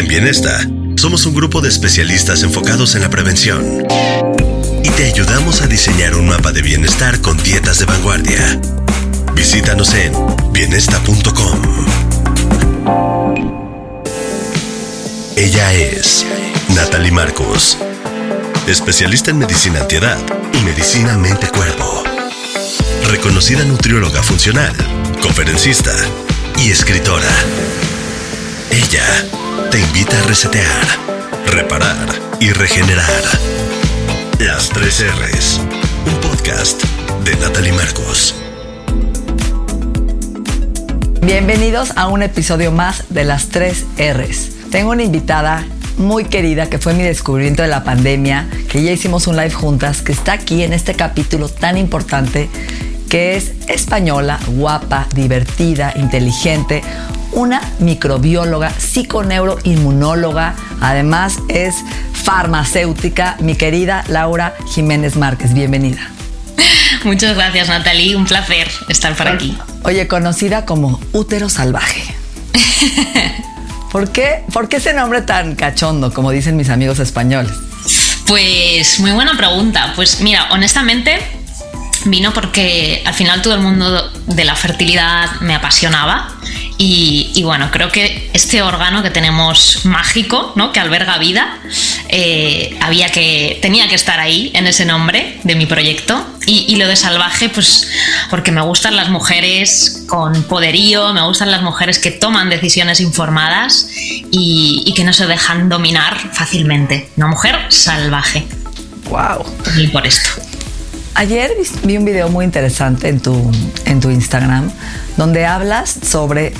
En Bienesta, somos un grupo de especialistas enfocados en la prevención. Y te ayudamos a diseñar un mapa de bienestar con dietas de vanguardia. Visítanos en bienesta.com. Ella es Natalie Marcos, especialista en medicina antiedad y medicina mente-cuerpo. Reconocida nutrióloga funcional, conferencista y escritora. Ella te invita a resetear, reparar y regenerar. Las tres R's, un podcast de Natalie Marcos. Bienvenidos a un episodio más de las tres R's. Tengo una invitada muy querida que fue mi descubrimiento de la pandemia, que ya hicimos un live juntas, que está aquí en este capítulo tan importante, que es española, guapa, divertida, inteligente, una microbióloga, psiconeuroinmunóloga, además es farmacéutica, mi querida Laura Jiménez Márquez. Bienvenida. Muchas gracias, Natalie. Un placer estar por aquí. Oye, conocida como útero salvaje. ¿Por qué, ¿Por qué ese nombre tan cachondo, como dicen mis amigos españoles? Pues muy buena pregunta. Pues mira, honestamente vino porque al final todo el mundo de la fertilidad me apasionaba y, bueno, creo que este órgano que tenemos mágico, ¿no? que alberga vida, eh, había que, tenía que estar ahí en ese nombre de mi proyecto. Y, lo de salvaje, pues porque me gustan las mujeres con poderío, me gustan las mujeres que toman decisiones informadas y, y que no se dejan dominar fácilmente. Una mujer salvaje. ¡Wow! Y por esto. Ayer vi un video muy interesante en tu, en tu Instagram donde hablas sobre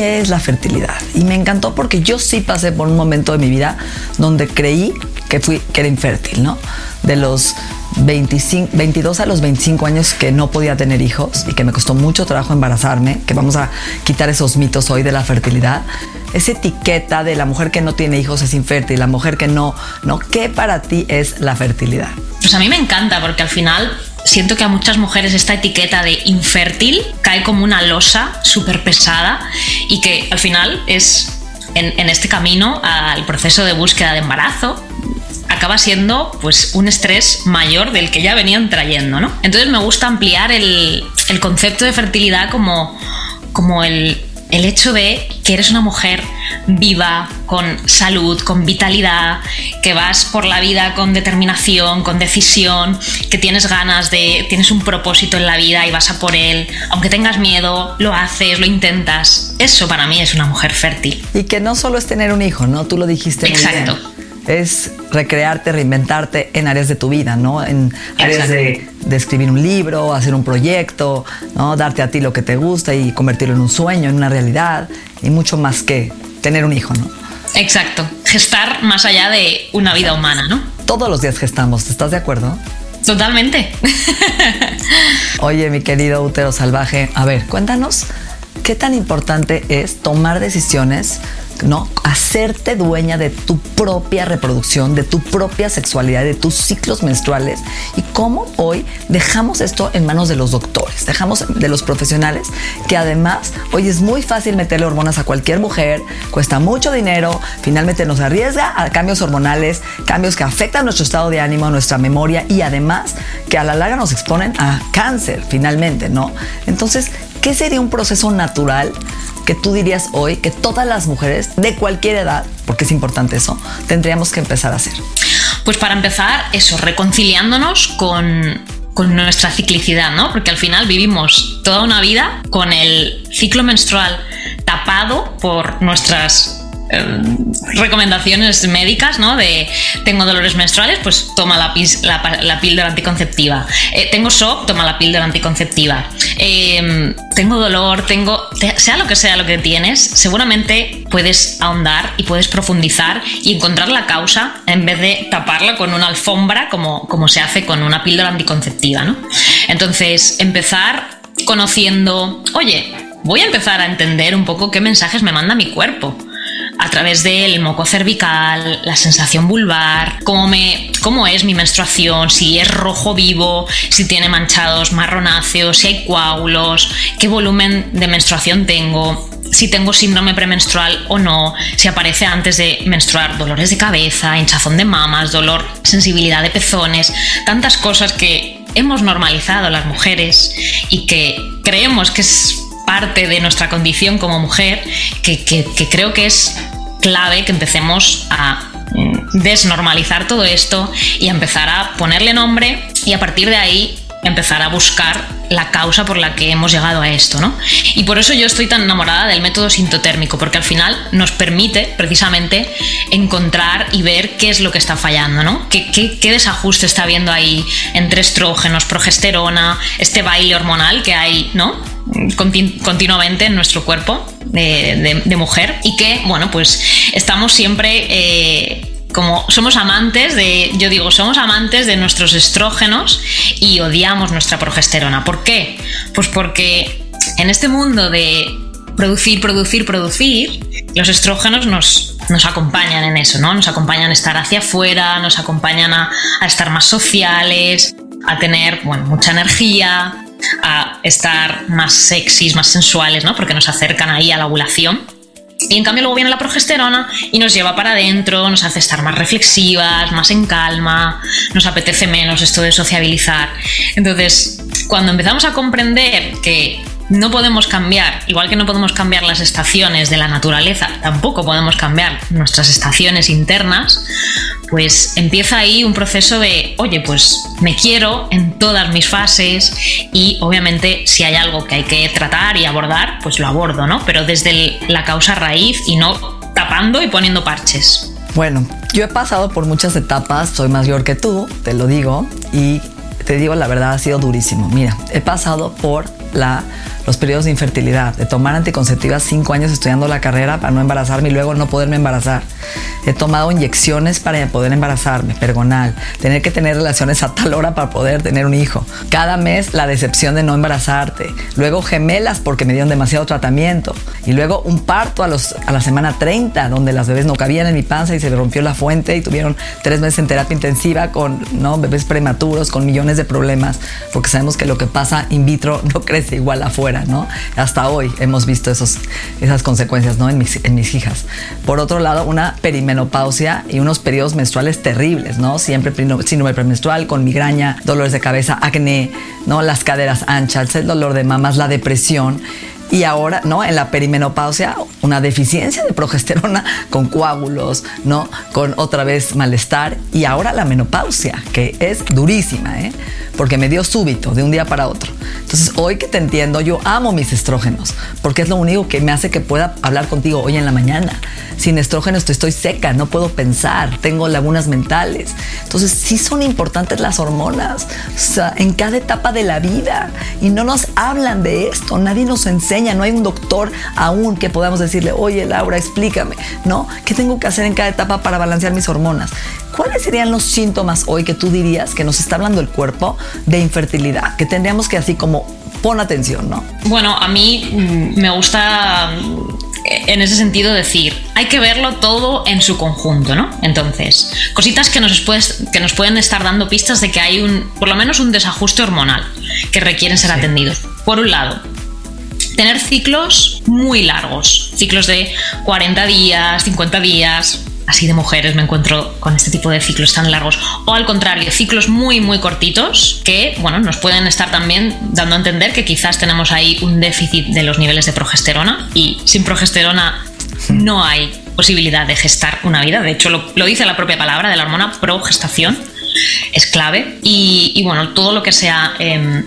es la fertilidad. Y me encantó porque yo sí pasé por un momento de mi vida donde creí que, fui, que era infértil, ¿no? De los 25, 22 a los 25 años que no podía tener hijos y que me costó mucho trabajo embarazarme, que vamos a quitar esos mitos hoy de la fertilidad. Esa etiqueta de la mujer que no tiene hijos es infértil, la mujer que no, ¿no? ¿Qué para ti es la fertilidad? Pues a mí me encanta porque al final siento que a muchas mujeres esta etiqueta de infértil cae como una losa súper pesada y que al final es en, este camino al proceso de búsqueda de embarazo acaba siendo pues un estrés mayor del que ya venían trayendo, ¿no? Entonces me gusta ampliar el, el concepto de fertilidad como, como el, el hecho de que eres una mujer viva, con salud, con vitalidad, que vas por la vida con determinación, con decisión, que tienes ganas de, tienes un propósito en la vida y vas a por él, aunque tengas miedo, lo haces, lo intentas. Eso para mí es una mujer fértil. Y que no solo es tener un hijo, ¿no? Tú lo dijiste. Exacto es recrearte, reinventarte en áreas de tu vida, ¿no? En áreas de, escribir un libro, hacer un proyecto, ¿no? Darte a ti lo que te gusta y convertirlo en un sueño, en una realidad y mucho más que tener un hijo, ¿no? Exacto. Gestar más allá de una vida humana, ¿no? Todos los días gestamos, ¿estás de acuerdo? Totalmente. Oye, mi querido útero salvaje, a ver, cuéntanos qué tan importante es tomar decisiones ¿no? Hacerte dueña de tu propia reproducción, de tu propia sexualidad, de tus ciclos menstruales y cómo hoy dejamos esto en manos de los doctores, dejamos de los profesionales que además hoy es muy fácil meterle hormonas a cualquier mujer, cuesta mucho dinero, finalmente nos arriesga a cambios hormonales, cambios que afectan nuestro estado de ánimo, nuestra memoria y además que a la larga nos exponen a cáncer finalmente, ¿no? Entonces, ¿qué sería un proceso natural que tú dirías hoy que todas las mujeres de cualquier edad, porque es importante eso, tendríamos que empezar a hacer? Pues para empezar, eso, reconciliándonos con, con nuestra ciclicidad, ¿no? Porque al final vivimos toda una vida con el ciclo menstrual tapado por nuestras recomendaciones médicas, ¿no? De tengo dolores menstruales, pues toma la, la, píldora anticonceptiva. Eh, tengo shock, toma la píldora anticonceptiva. Em, tengo dolor, tengo. sea lo que sea lo que tienes, seguramente puedes ahondar y puedes profundizar y encontrar la causa en vez de taparla con una alfombra como, como se hace con una píldora anticonceptiva, ¿no? Entonces, empezar conociendo, oye, voy a empezar a entender un poco qué mensajes me manda mi cuerpo a través del moco cervical, la sensación vulvar, cómo, me, cómo es mi menstruación, si es rojo vivo, si tiene manchados marronáceos, si hay coágulos, qué volumen de menstruación tengo, si tengo síndrome premenstrual o no, si aparece antes de menstruar dolores de cabeza, hinchazón de mamas, dolor, sensibilidad de pezones, tantas cosas que hemos normalizado las mujeres y que creemos que es parte de nuestra condición como mujer que, creo que es clave que empecemos a desnormalizar todo esto y a empezar a ponerle nombre y a partir de ahí empezar a buscar la causa por la que hemos llegado a esto, ¿no? Y por eso yo estoy tan enamorada del método sintotérmico, porque al final nos permite precisamente encontrar y ver qué es lo que está fallando, ¿no? ¿Qué, qué desajuste está habiendo ahí entre estrógenos, progesterona, este baile hormonal que hay, ¿no? Continuamente en nuestro cuerpo de, mujer y que, bueno, pues estamos siempre... Eh, como somos amantes de, yo digo, somos amantes de nuestros estrógenos y odiamos nuestra progesterona. ¿Por qué? Pues porque en este mundo de producir, producir, producir, los estrógenos nos, nos acompañan en eso, ¿no? Nos acompañan a estar hacia afuera, nos acompañan a, a estar más sociales, a tener, bueno, mucha energía, a estar más sexys, más sensuales, ¿no? Porque nos acercan ahí a la ovulación. Y en cambio luego viene la progesterona y nos lleva para adentro, nos hace estar más reflexivas, más en calma, nos apetece menos esto de sociabilizar. Entonces, cuando empezamos a comprender que no podemos cambiar, igual que no podemos cambiar las estaciones de la naturaleza, tampoco podemos cambiar nuestras estaciones internas, pues empieza ahí un proceso de, oye, pues me quiero en todas mis fases y obviamente si hay algo que hay que tratar y abordar, pues lo abordo, ¿no? Pero desde la causa raíz y no tapando y poniendo parches. Bueno, yo he pasado por muchas etapas, soy mayor que tú, te lo digo, y te digo la verdad, ha sido durísimo. Mira, he pasado por la los periodos de infertilidad, de tomar anticonceptivas cinco años estudiando la carrera para no embarazarme y luego no poderme embarazar. He tomado inyecciones para poder embarazarme, pergonal, tener que tener relaciones a tal hora para poder tener un hijo. Cada mes la decepción de no embarazarte, luego gemelas porque me dieron demasiado tratamiento y luego un parto a, los, a la semana 30 donde las bebés no cabían en mi panza y se rompió la fuente y tuvieron tres meses en terapia intensiva con ¿no? bebés prematuros, con millones de problemas, porque sabemos que lo que pasa in vitro no crece igual afuera. Hasta hoy hemos visto esos, esas consecuencias, ¿no? En mis, en mis hijas. Por otro lado, una perimenopausia y unos periodos menstruales terribles, ¿no? Siempre síndrome premenstrual con migraña, dolores de cabeza, acné, ¿no? Las caderas anchas, el dolor de mamas, la depresión y ahora, ¿no? En la perimenopausia, una deficiencia de progesterona con coágulos, ¿no? Con otra vez malestar. Y ahora la menopausia, que es durísima, ¿eh? Porque me dio súbito de un día para otro. Entonces, hoy que te entiendo, yo amo mis estrógenos, porque es lo único que me hace que pueda hablar contigo hoy en la mañana. Sin estrógenos estoy seca, no puedo pensar, tengo lagunas mentales. Entonces, sí son importantes las hormonas, o sea, en cada etapa de la vida. Y no nos hablan de esto, nadie nos enseña no hay un doctor aún que podamos decirle, oye Laura, explícame, ¿no? ¿Qué tengo que hacer en cada etapa para balancear mis hormonas? ¿Cuáles serían los síntomas hoy que tú dirías que nos está hablando el cuerpo de infertilidad? Que tendríamos que así como pon atención, ¿no? Bueno, a mí mm, me gusta en ese sentido decir, hay que verlo todo en su conjunto, ¿no? Entonces, cositas que nos, que nos pueden estar dando pistas de que hay un, por lo menos un desajuste hormonal que requieren ser atendidos. Por un lado, tener ciclos muy largos, ciclos de 40 días, 50 días, así de mujeres me encuentro con este tipo de ciclos tan largos. O al contrario, ciclos muy, muy cortitos que, bueno, nos pueden estar también dando a entender que quizás tenemos ahí un déficit de los niveles de progesterona y sin progesterona no hay posibilidad de gestar una vida. De hecho, lo, dice la propia palabra de la hormona progestación. Es clave. Y, bueno, todo lo que sea em,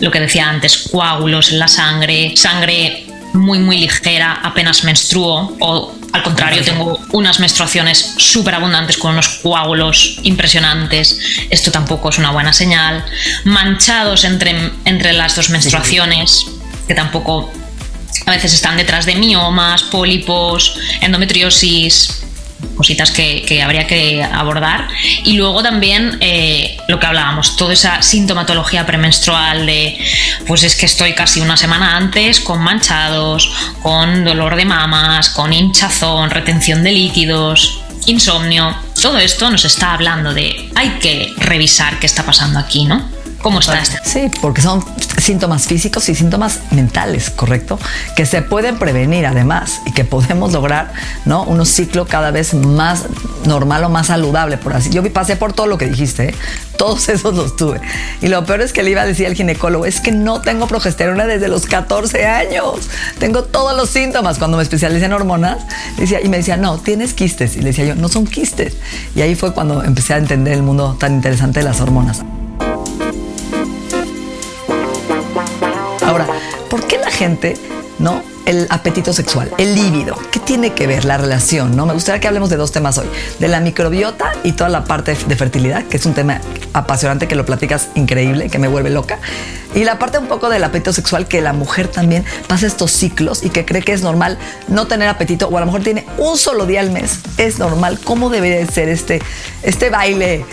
lo que decía antes, coágulos en la sangre, sangre muy muy ligera, apenas menstruo o al contrario, tengo unas menstruaciones súper abundantes con unos coágulos impresionantes. Esto tampoco es una buena señal. Manchados entre, entre las dos menstruaciones, que tampoco a veces están detrás de miomas, pólipos, endometriosis, cositas que, habría que abordar. Y luego también eh, lo que hablábamos, toda esa sintomatología premenstrual de, pues es que estoy casi una semana antes con manchados, con dolor de mamas, con hinchazón, retención de líquidos, insomnio. Todo esto nos está hablando de hay que revisar qué está pasando aquí, ¿no? ¿Cómo está este? Sí, porque son síntomas físicos y síntomas mentales, ¿correcto? Que se pueden prevenir además y que podemos lograr, ¿no? Un ciclo cada vez más normal o más saludable, por así. Yo pasé por todo lo que dijiste, ¿eh? todos esos los tuve. Y lo peor es que le iba a decir al ginecólogo, es que no tengo progesterona desde los 14 años. Tengo todos los síntomas. Cuando me especialicé en hormonas, y me decía, no, tienes quistes. Y le decía yo, no son quistes. Y ahí fue cuando empecé a entender el mundo tan interesante de las hormonas. Gente, no? El apetito sexual, el líbido, ¿qué tiene que ver la relación? ¿no? Me gustaría que hablemos de dos temas hoy, de la microbiota y toda la parte de fertilidad, que es un tema apasionante que lo platicas increíble, que me vuelve loca, y la parte un poco del apetito sexual, que la mujer también pasa estos ciclos y que cree que es normal no tener apetito, o a lo mejor tiene un solo día al mes, es normal, ¿cómo debería ser este, este baile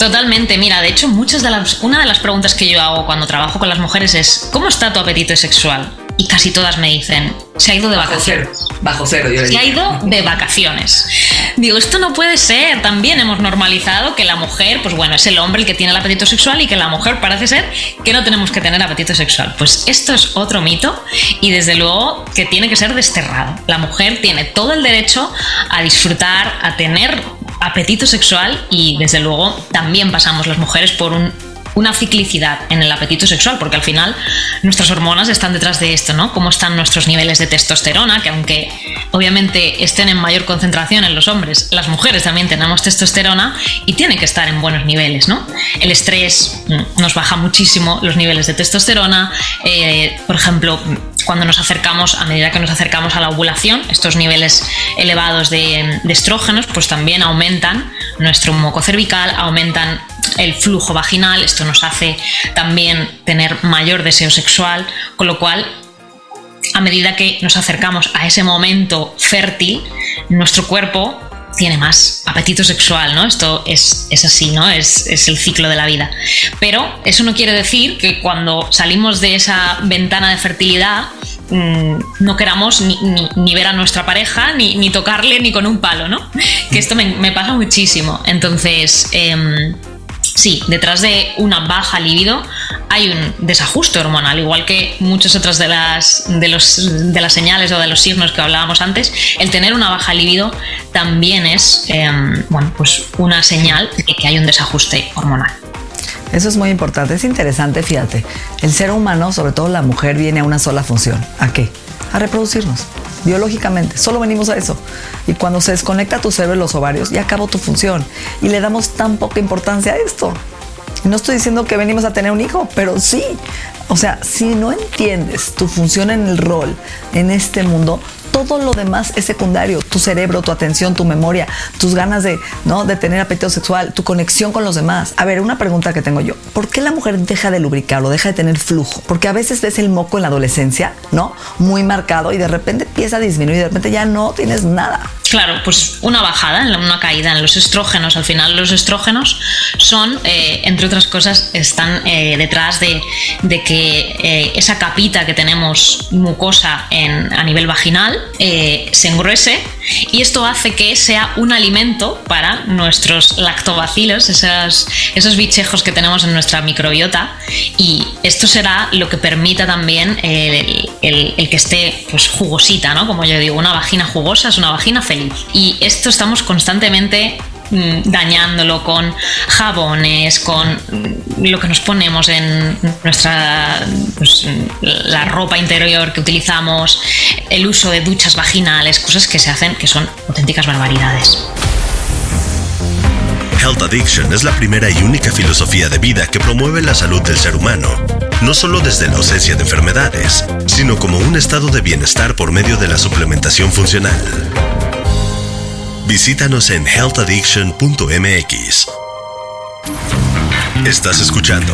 Totalmente, mira, de hecho, muchas de las, una de las preguntas que yo hago cuando trabajo con las mujeres es ¿cómo está tu apetito sexual? Y casi todas me dicen, se ha ido de vacaciones. Bajo cero, yo Se ha ido de vacaciones. Digo, esto no puede ser. También hemos normalizado que la mujer, pues bueno, es el hombre el que tiene el apetito sexual y que la mujer parece ser que no tenemos que tener apetito sexual. Pues esto es otro mito y desde luego que tiene que ser desterrado. La mujer tiene todo el derecho a disfrutar, a tener apetito sexual y desde luego también pasamos las mujeres por un una ciclicidad en el apetito sexual, porque al final nuestras hormonas están detrás de esto, ¿no? Cómo están nuestros niveles de testosterona, que aunque obviamente estén en mayor concentración en los hombres, las mujeres también tenemos testosterona y tiene que estar en buenos niveles, ¿no? El estrés mm, nos baja muchísimo los niveles de testosterona, eh, por ejemplo, cuando nos acercamos, a medida que nos acercamos a la ovulación, estos niveles elevados de, de estrógenos, pues también aumentan nuestro moco cervical, aumentan el flujo vaginal, esto nos hace también tener mayor deseo sexual, con lo cual a medida que nos acercamos a ese momento fértil, nuestro cuerpo tiene más apetito sexual, ¿no? Esto es, así, ¿no? Es, el ciclo de la vida. Pero eso no quiere decir que cuando salimos de esa ventana de fertilidad mm, no queramos ni, ver a nuestra pareja, ni, tocarle ni con un palo, ¿no? Que esto me, pasa muchísimo. Entonces, em, Sí, detrás de una baja libido hay un desajuste hormonal, igual que muchas otras de las, de, los, de las señales o de los signos que hablábamos antes. El tener una baja libido también es em, bueno, pues una señal de que hay un desajuste hormonal. Eso es muy importante, es interesante, fíjate. El ser humano, sobre todo la mujer, viene a una sola función. ¿A qué? A reproducirnos biológicamente. Solo venimos a eso. Y cuando se desconecta tu cerebro y los ovarios, ya acabó tu función. Y le damos tan poca importancia a esto. No estoy diciendo que venimos a tener un hijo, pero sí. O sea, si no entiendes tu función en el rol en este mundo, todo lo demás es secundario. Tu cerebro, tu atención, tu memoria, tus ganas de, ¿no? de tener apetito sexual, tu conexión con los demás. A ver, una pregunta que tengo yo. ¿Por qué la mujer deja de lubricar o deja de tener flujo? Porque a veces ves el moco en la adolescencia, ¿no? Muy marcado y de repente empieza a disminuir y de repente ya no tienes nada. Claro, pues una bajada, una caída en los estrógenos. Al final los estrógenos son, eh, entre otras cosas, están eh, detrás de, que eh, esa capita que tenemos mucosa a nivel vaginal se engruese y esto hace que sea un alimento para nuestros lactobacilos, esos, bichejos que tenemos en nuestra microbiota y esto será lo que permita también el, el que esté pues, jugosita, ¿no? Como yo digo, una vagina jugosa es una vagina feliz y esto estamos constantemente dañándolo con jabones, con mm, lo que nos ponemos en nuestra pues, la ropa interior que utilizamos, el uso de duchas vaginales, cosas que se hacen que son auténticas barbaridades. Health Addiction es la primera y única filosofía de vida que promueve la salud del ser humano, no solo desde la ausencia de enfermedades, sino como un estado de bienestar por medio de la suplementación funcional. Visítanos en healthaddiction.mx. Estás escuchando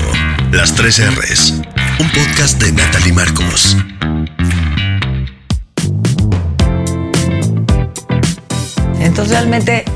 Las 3 R's, un podcast de Natalie Marcos. Entonces realmente,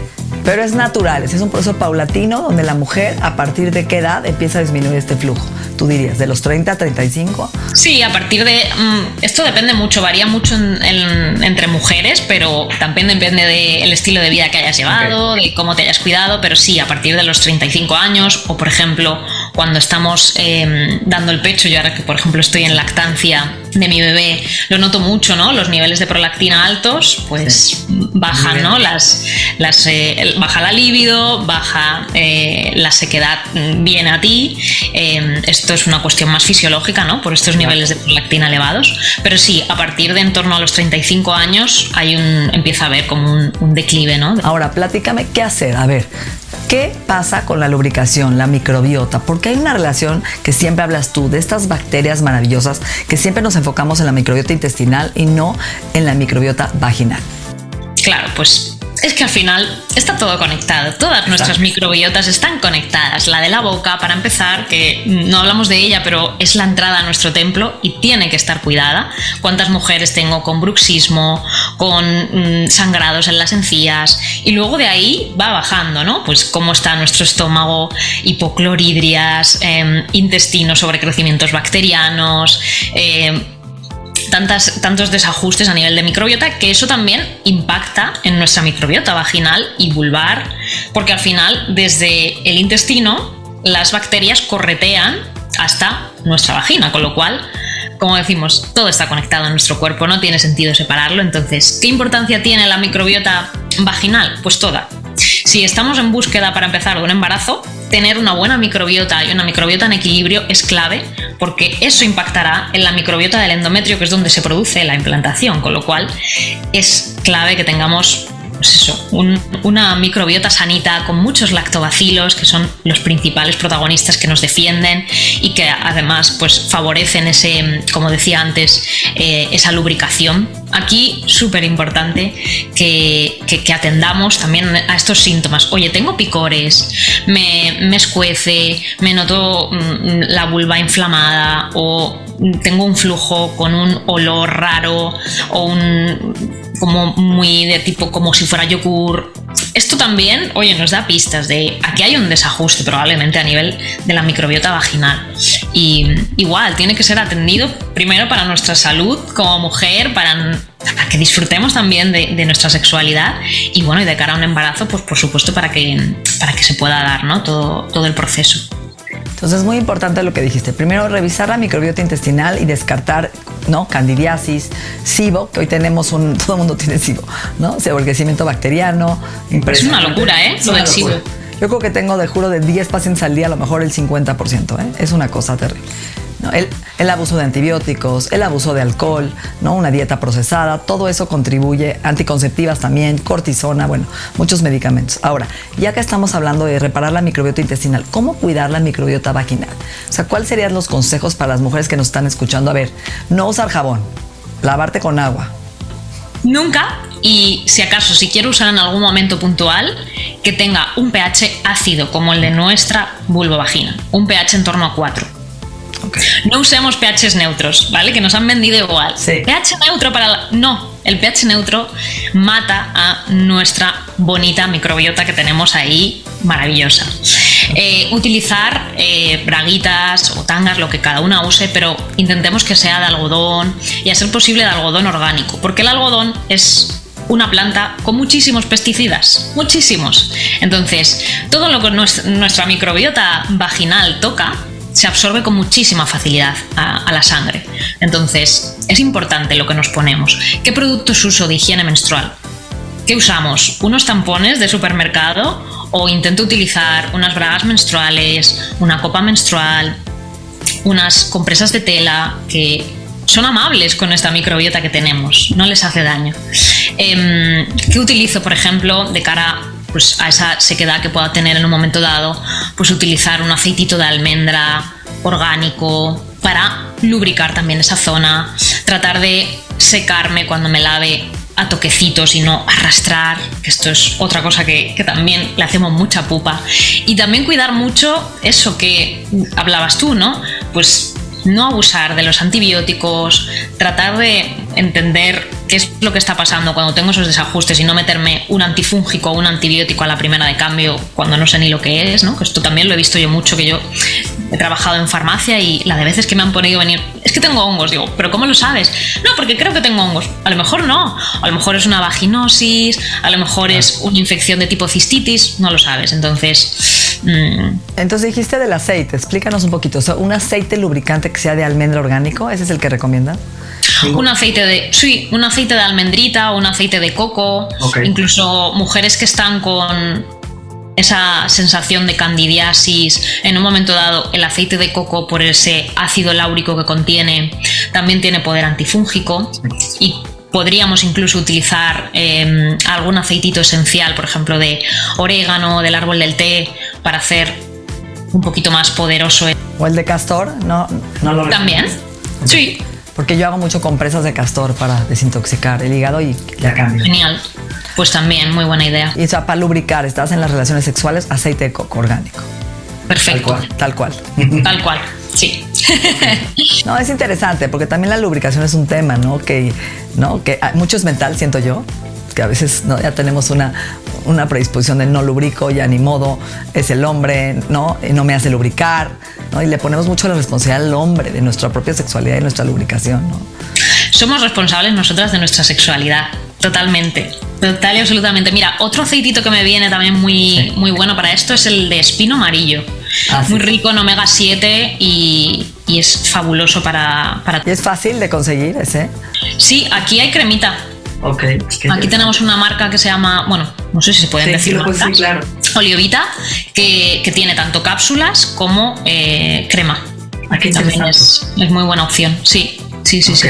pero es natural, es un proceso paulatino donde la mujer a partir de qué edad empieza a disminuir este flujo tú dirías? ¿De los 30 a 35? Sí, a partir de... Mm, esto depende mucho, varía mucho entre mujeres, pero también depende del estilo de vida que hayas llevado, de cómo te hayas cuidado, pero sí, a partir de los 35 años o, por ejemplo, cuando estamos em, dando el pecho, yo ahora que, por ejemplo, estoy en lactancia de mi bebé, lo noto mucho, ¿no? Los niveles de prolactina altos, pues bajan, ¿no? Las, las, eh, baja la libido, baja eh, la sequedad, mm, viene a ti. Em, esto es una cuestión más fisiológica, ¿no? Por estos niveles de prolactina elevados. Pero sí, a partir de en torno a los 35 años hay un, empieza a haber como un, declive, ¿no? Ahora, platícame qué hacer. A ver, ¿Qué pasa con la lubricación, la microbiota? Porque hay una relación que siempre hablas tú de estas bacterias maravillosas que siempre nos enfocamos en la microbiota intestinal y no en la microbiota vaginal. Claro, pues es que al final está todo conectado. Todas nuestras microbiotas están conectadas. La de la boca, para empezar, que no hablamos de ella, pero es la entrada a nuestro templo y tiene que estar cuidada. ¿Cuántas mujeres tengo con bruxismo, con mm, sangrados en las encías? Y luego de ahí va bajando, ¿no? Pues cómo está nuestro estómago, hipocloridrias, eh, intestino, sobrecrecimientos bacterianos. Eh, tantos desajustes a nivel de microbiota que eso también impacta en nuestra microbiota vaginal y vulvar, porque al final desde el intestino las bacterias corretean hasta nuestra vagina, con lo cual, como decimos, todo está conectado en nuestro cuerpo, no tiene sentido separarlo. Entonces, ¿qué importancia tiene la microbiota vaginal? Pues toda. Si estamos en búsqueda para empezar un embarazo, tener una buena microbiota y una microbiota en equilibrio es clave porque eso impactará en la microbiota del endometrio, que es donde se produce la implantación, con lo cual es clave que tengamos pues eso, una microbiota sanita con muchos lactobacilos, que son los principales protagonistas que nos defienden y que además pues, favorecen ese, como decía antes, eh, esa lubricación. Aquí súper importante que, atendamos también a estos síntomas. Oye, tengo picores, me, me escuece, me noto mm, la vulva inflamada o tengo un flujo con un olor raro o un como muy de tipo como si fuera yogur. Esto también, oye, nos da pistas de aquí hay un desajuste probablemente a nivel de la microbiota vaginal. Y igual, tiene que ser atendido primero para nuestra salud como mujer, para, que disfrutemos también de, nuestra sexualidad y bueno, y de cara a un embarazo, pues por supuesto para que, para que se pueda dar ¿no? todo, todo el proceso. Entonces es muy importante lo que dijiste. Primero, revisar la microbiota intestinal y descartar, ¿no? Candidiasis, SIBO, que hoy tenemos un, todo el mundo tiene SIBO, ¿no? O sea, bacteriano. Es una locura, ¿eh? Lo del SIBO. Yo creo que tengo, de juro, de 10 pacientes al día, a lo mejor el 50%, ¿eh? Es una cosa terrible. El, abuso de antibióticos, el abuso de alcohol, ¿no? una dieta procesada, todo eso contribuye, anticonceptivas también, cortisona, bueno, muchos medicamentos. Ahora, ya que estamos hablando de reparar la microbiota intestinal, ¿cómo cuidar la microbiota vaginal? O sea, ¿cuáles serían los consejos para las mujeres que nos están escuchando? A ver, no usar jabón, lavarte con agua. Nunca, y si acaso, si quiero usar en algún momento puntual, que tenga un pH ácido como el de nuestra vulvovagina, un pH en torno a 4 no usemos pHs neutros, ¿vale? Que nos han vendido igual. pH neutro para No, el pH neutro mata a nuestra bonita microbiota que tenemos ahí, maravillosa. Eh, utilizar eh, braguitas o tangas, lo que cada una use, pero intentemos que sea de algodón y a ser posible de algodón orgánico, porque el algodón es una planta con muchísimos pesticidas, muchísimos. Entonces, todo lo que nuestra microbiota vaginal toca se absorbe con muchísima facilidad a, la sangre. Entonces, es importante lo que nos ponemos. ¿Qué productos uso de higiene menstrual? ¿Qué usamos? ¿Unos tampones de supermercado o intento utilizar unas bragas menstruales, una copa menstrual, unas compresas de tela que son amables con esta microbiota que tenemos, no les hace daño? Em, ¿Qué utilizo, por ejemplo, de cara pues a esa sequedad que pueda tener en un momento dado, pues utilizar un aceitito de almendra orgánico para lubricar también esa zona, tratar de secarme cuando me lave a toquecitos y no arrastrar, que esto es otra cosa que, que también le hacemos mucha pupa. Y también cuidar mucho eso que hablabas tú, ¿no? Pues no abusar de los antibióticos, tratar de entender qué es lo que está pasando cuando tengo esos desajustes y no meterme un antifúngico o un antibiótico a la primera de cambio cuando no sé ni lo que es, ¿no? Que esto también lo he visto yo mucho, que yo he trabajado en farmacia y la de veces que me han podido venir, es que tengo hongos, digo, pero ¿cómo lo sabes? No, porque creo que tengo hongos. A lo mejor no, a lo mejor es una vaginosis, a lo mejor es una infección de tipo cistitis, no lo sabes. Entonces... Mm. Entonces dijiste del aceite, explícanos un poquito. ¿Un aceite lubricante que sea de almendra orgánico? ¿Ese es el que recomiendan? Un aceite de, sí, un aceite de almendrita, un aceite de coco, incluso mujeres que están con esa sensación de candidiasis, en un momento dado el aceite de coco por ese ácido láurico que contiene también tiene poder antifúngico y podríamos incluso utilizar em, algún aceitito esencial, por ejemplo de orégano, del árbol del té, para hacer un poquito más poderoso. ¿O el de castor? No, no lo También, sí. Porque yo hago mucho compresas de castor para desintoxicar el hígado y ya cambia. Genial. Pues también, muy buena idea. Y eso, para lubricar, estás en las relaciones sexuales, aceite de coco orgánico. Perfecto. Tal cual. Tal cual. Sí. no, es interesante porque también la lubricación es un tema, ¿no? Que, ¿no? que mucho es mental, siento yo, que a veces ¿no? ya tenemos una, una predisposición de no lubrico, ya ni modo, es el hombre, ¿no? Y no me hace lubricar, ¿no? Y le ponemos mucho la responsabilidad al hombre de nuestra propia sexualidad y nuestra lubricación, ¿no? Somos responsables nosotras de nuestra sexualidad, totalmente. Total y absolutamente. Mira, otro aceitito que me viene también muy, muy bueno para esto es el de espino amarillo. Ah, muy rico en omega 7 y, y es fabuloso para, para... ¿Y es fácil de conseguir ese? Sí, aquí hay cremita. Aquí tenemos una marca que se llama, bueno, no sé si se pueden decir. Sí, claro. Oliovita, que, que, tiene tanto cápsulas como eh, crema. Aquí también es, es, muy buena opción. Sí, sí, sí, sí.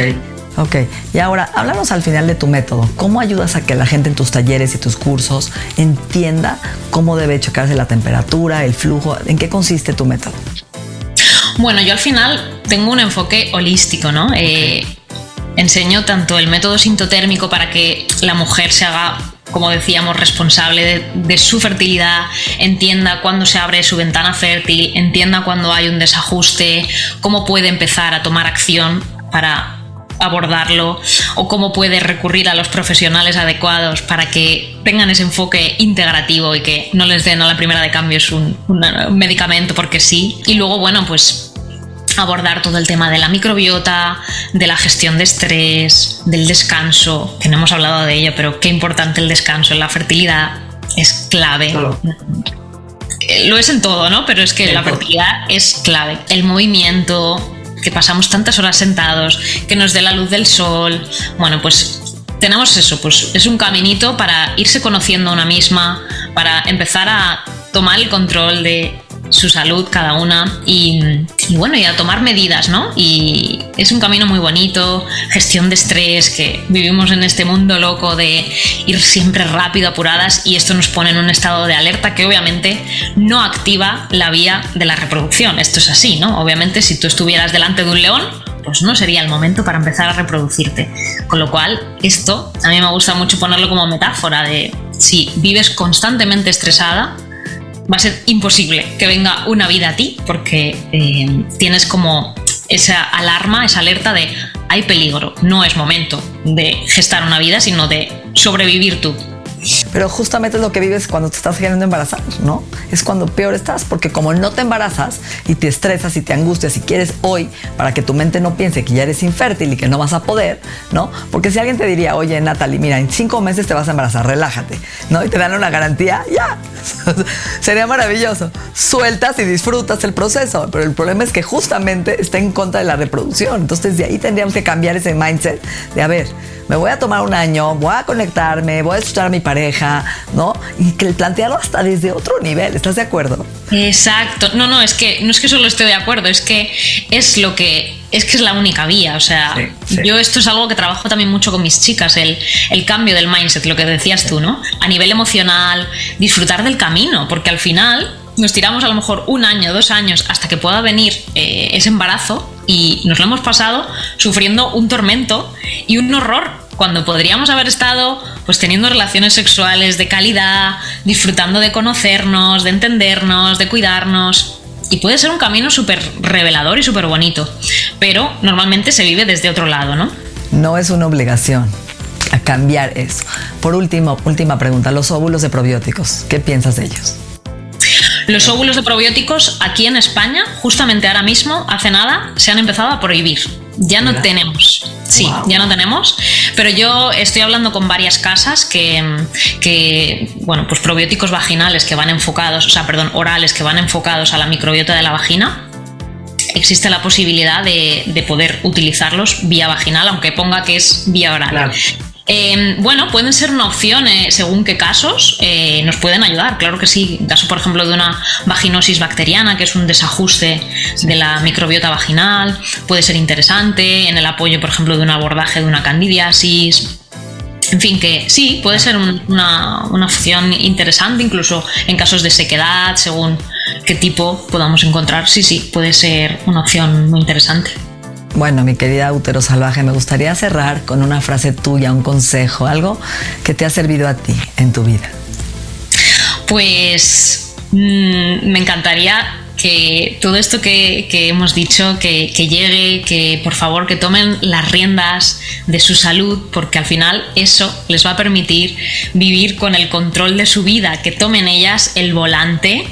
Ok, y ahora háblanos al final de tu método. ¿Cómo ayudas a que la gente en tus talleres y tus cursos entienda cómo debe checarse la temperatura, el flujo? ¿En qué consiste tu método? Bueno, yo al final tengo un enfoque holístico, ¿no? Eh, enseño tanto el método sintotérmico para que la mujer se haga como decíamos, responsable de, su fertilidad, entienda cuándo se abre su ventana fértil, entienda cuándo hay un desajuste, cómo puede empezar a tomar acción para abordarlo o cómo puede recurrir a los profesionales adecuados para que tengan ese enfoque integrativo y que no les den a la primera de cambio un, un medicamento porque sí. Y luego, bueno, pues abordar todo el tema de la microbiota, de la gestión de estrés, del descanso, que no hemos hablado de ello, pero qué importante el descanso en la fertilidad es clave. Eh, lo es en todo, ¿no? Pero es que la fertilidad es clave. El movimiento, que pasamos tantas horas sentados, que nos dé la luz del sol. Bueno, pues tenemos eso, pues es un caminito para irse conociendo a una misma, para empezar a tomar el control de su salud cada una y, bueno, y a tomar medidas, ¿no? Y es un camino muy bonito, gestión de estrés, que vivimos en este mundo loco de ir siempre rápido, apuradas, y esto nos pone en un estado de alerta que obviamente no activa la vía de la reproducción. Esto es así, ¿no? Obviamente si tú estuvieras delante de un león, pues no sería el momento para empezar a reproducirte. Con lo cual, esto a mí me gusta mucho ponerlo como metáfora de si vives constantemente estresada, va a ser imposible que venga una vida a ti porque eh, tienes como esa alarma, esa alerta de hay peligro, no es momento de gestar una vida, sino de sobrevivir tú. Pero justamente es lo que vives cuando te estás queriendo embarazar, ¿no? Es cuando peor estás, porque como no te embarazas y te estresas y te angustias y quieres hoy para que tu mente no piense que ya eres infértil y que no vas a poder, ¿no? Porque si alguien te diría, oye, Natalie, mira, en cinco meses te vas a embarazar, relájate, ¿no? Y te dan una garantía, ya, sería maravilloso. Sueltas y disfrutas el proceso, pero el problema es que justamente está en contra de la reproducción. Entonces de ahí tendríamos que cambiar ese mindset de, a ver, me voy a tomar un año, voy a conectarme, voy a escuchar a mi pareja, ¿no? Y que plantearlo hasta desde otro nivel, ¿estás de acuerdo? Exacto. No, no, es que no es que solo esté de acuerdo, es que es lo que es que es la única vía. O sea, yo esto es algo que trabajo también mucho con mis chicas, el, el cambio del mindset, lo que decías tú, ¿no? A nivel emocional, disfrutar del camino, porque al final nos tiramos a lo mejor un año, dos años, hasta que pueda venir eh, ese embarazo y nos lo hemos pasado sufriendo un tormento y un horror cuando podríamos haber estado pues teniendo relaciones sexuales de calidad, disfrutando de conocernos, de entendernos, de cuidarnos. Y puede ser un camino súper revelador y súper bonito, pero normalmente se vive desde otro lado, ¿no? No es una obligación a cambiar eso. Por último, última pregunta, los óvulos de probióticos, ¿qué piensas de ellos? Los óvulos de probióticos aquí en España, justamente ahora mismo, hace nada, se han empezado a prohibir. Ya no tenemos. Sí, ya no tenemos. Pero yo estoy hablando con varias casas que, bueno, pues probióticos vaginales que van enfocados, o sea, perdón, orales que van enfocados a la microbiota de la vagina. Existe la posibilidad de, poder utilizarlos vía vaginal, aunque ponga que es vía oral. Em, bueno, pueden ser una opción eh, según qué casos, eh, nos pueden ayudar, claro que sí. En caso, por ejemplo, de una vaginosis bacteriana, que es un desajuste de la microbiota vaginal, puede ser interesante. En el apoyo, por ejemplo, de un abordaje de una candidiasis. En fin, que sí, puede ser una, una opción interesante, incluso en casos de sequedad, según qué tipo podamos encontrar. Sí, sí, puede ser una opción muy interesante. Bueno, mi querida útero salvaje, me gustaría cerrar con una frase tuya, un consejo, algo que te ha servido a ti en tu vida. Pues mm, me encantaría que todo esto que, hemos dicho, que, llegue, que por favor que tomen las riendas de su salud, porque al final eso les va a permitir vivir con el control de su vida, que tomen ellas el volante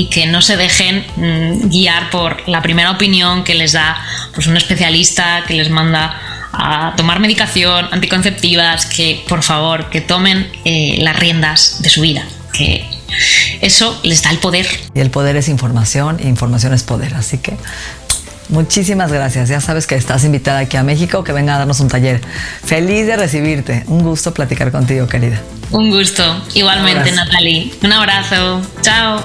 y que no se dejen mm, guiar por la primera opinión que les da pues, un especialista que les manda a tomar medicación, anticonceptivas, que por favor que tomen eh, las riendas de su vida, que eso les da el poder. Y el poder es información e información es poder, así que Muchísimas gracias. Ya sabes que estás invitada aquí a México, que venga a darnos un taller. Feliz de recibirte. Un gusto platicar contigo, querida. Un gusto. Igualmente, Natalie. Un abrazo. Chao